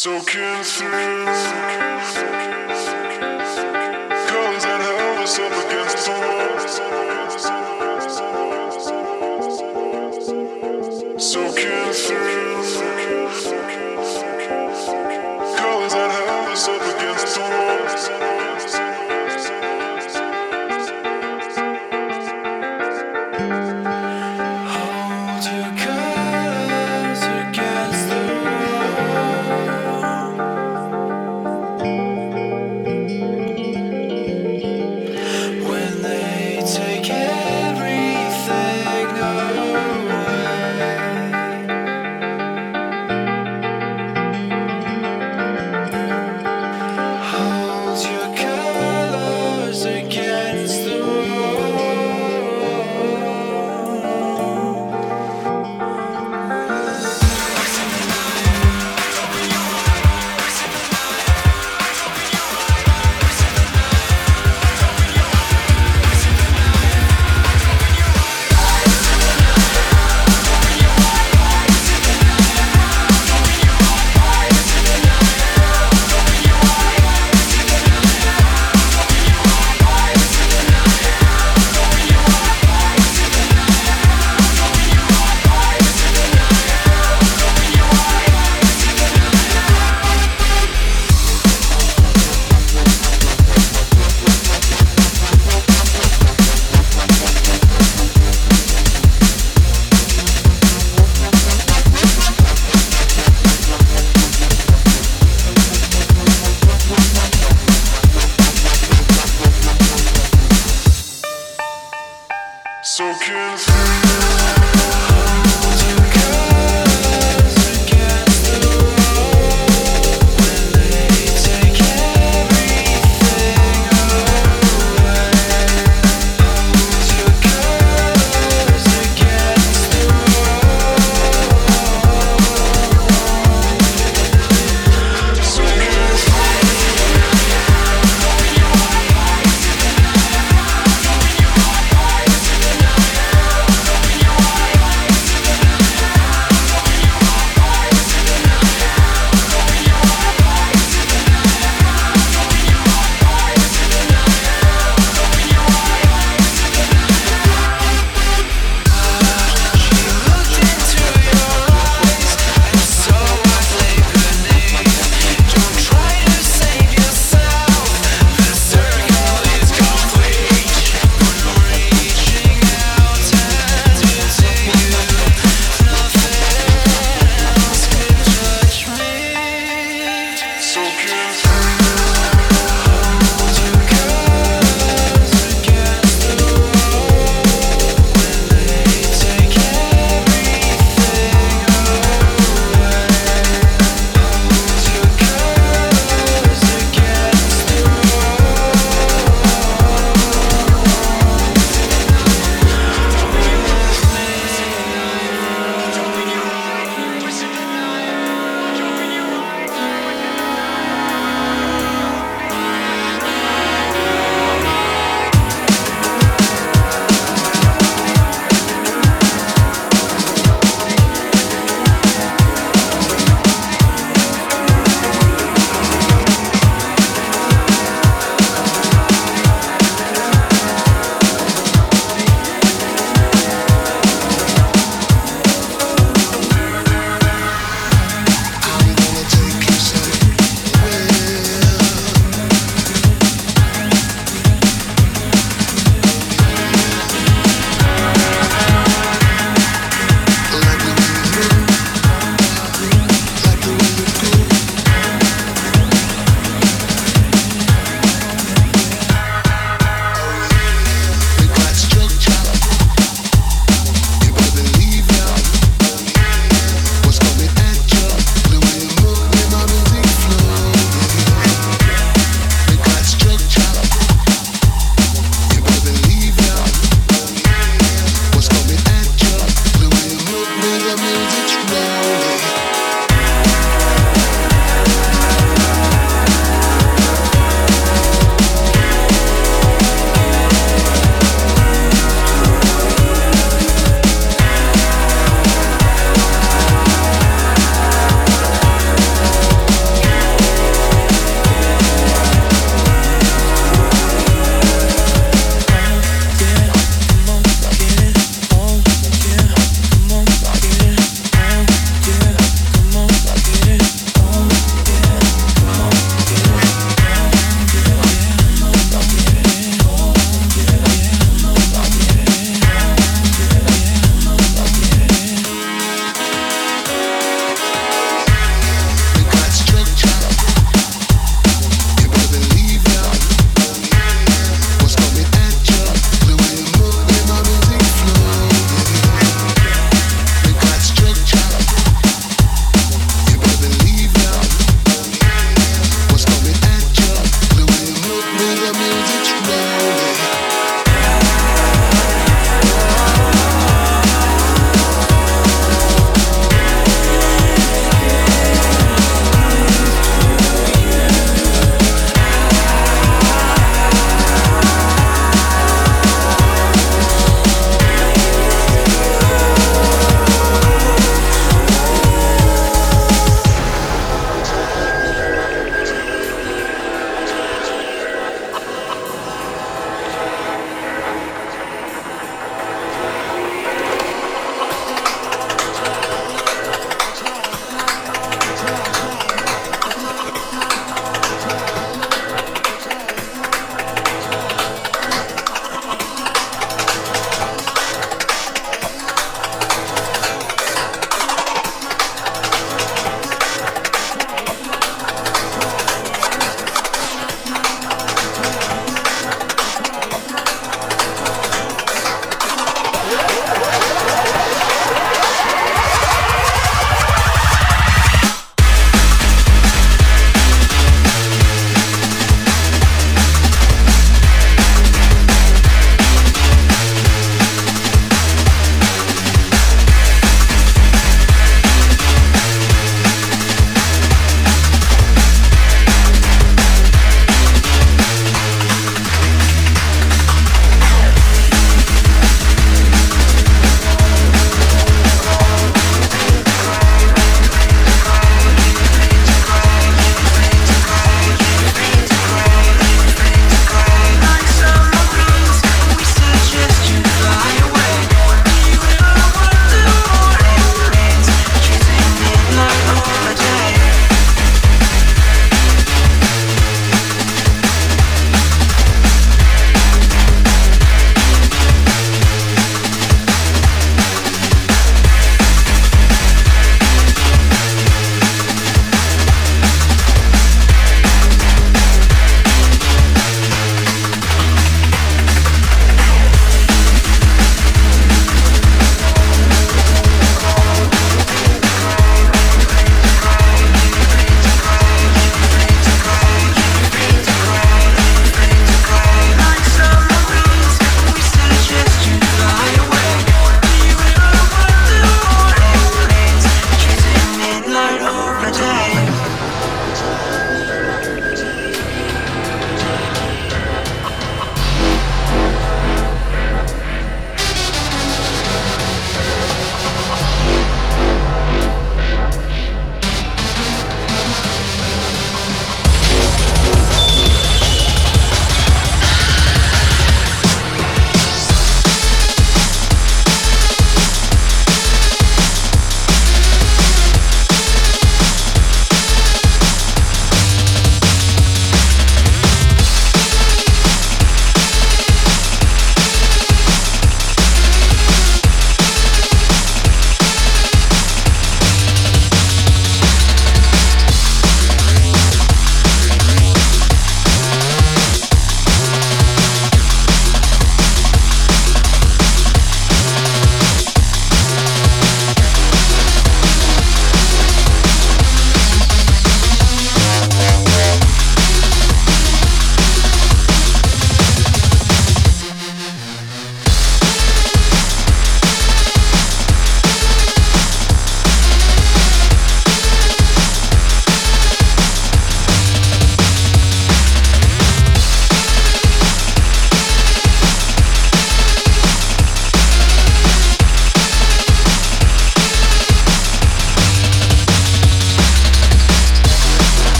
Soaking through colors that held us up against the wall. Soaking through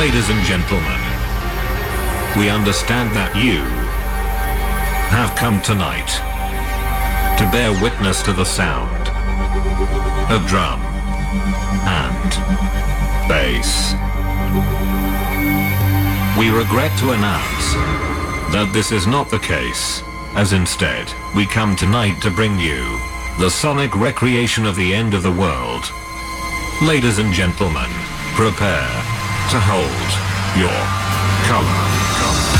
Ladies and gentlemen, we understand that you have come tonight to bear witness to the sound of drum and bass. We regret to announce that this is not the case, as instead, we come tonight to bring you the sonic recreation of the end of the world. Ladies and gentlemen, prepare to hold your color.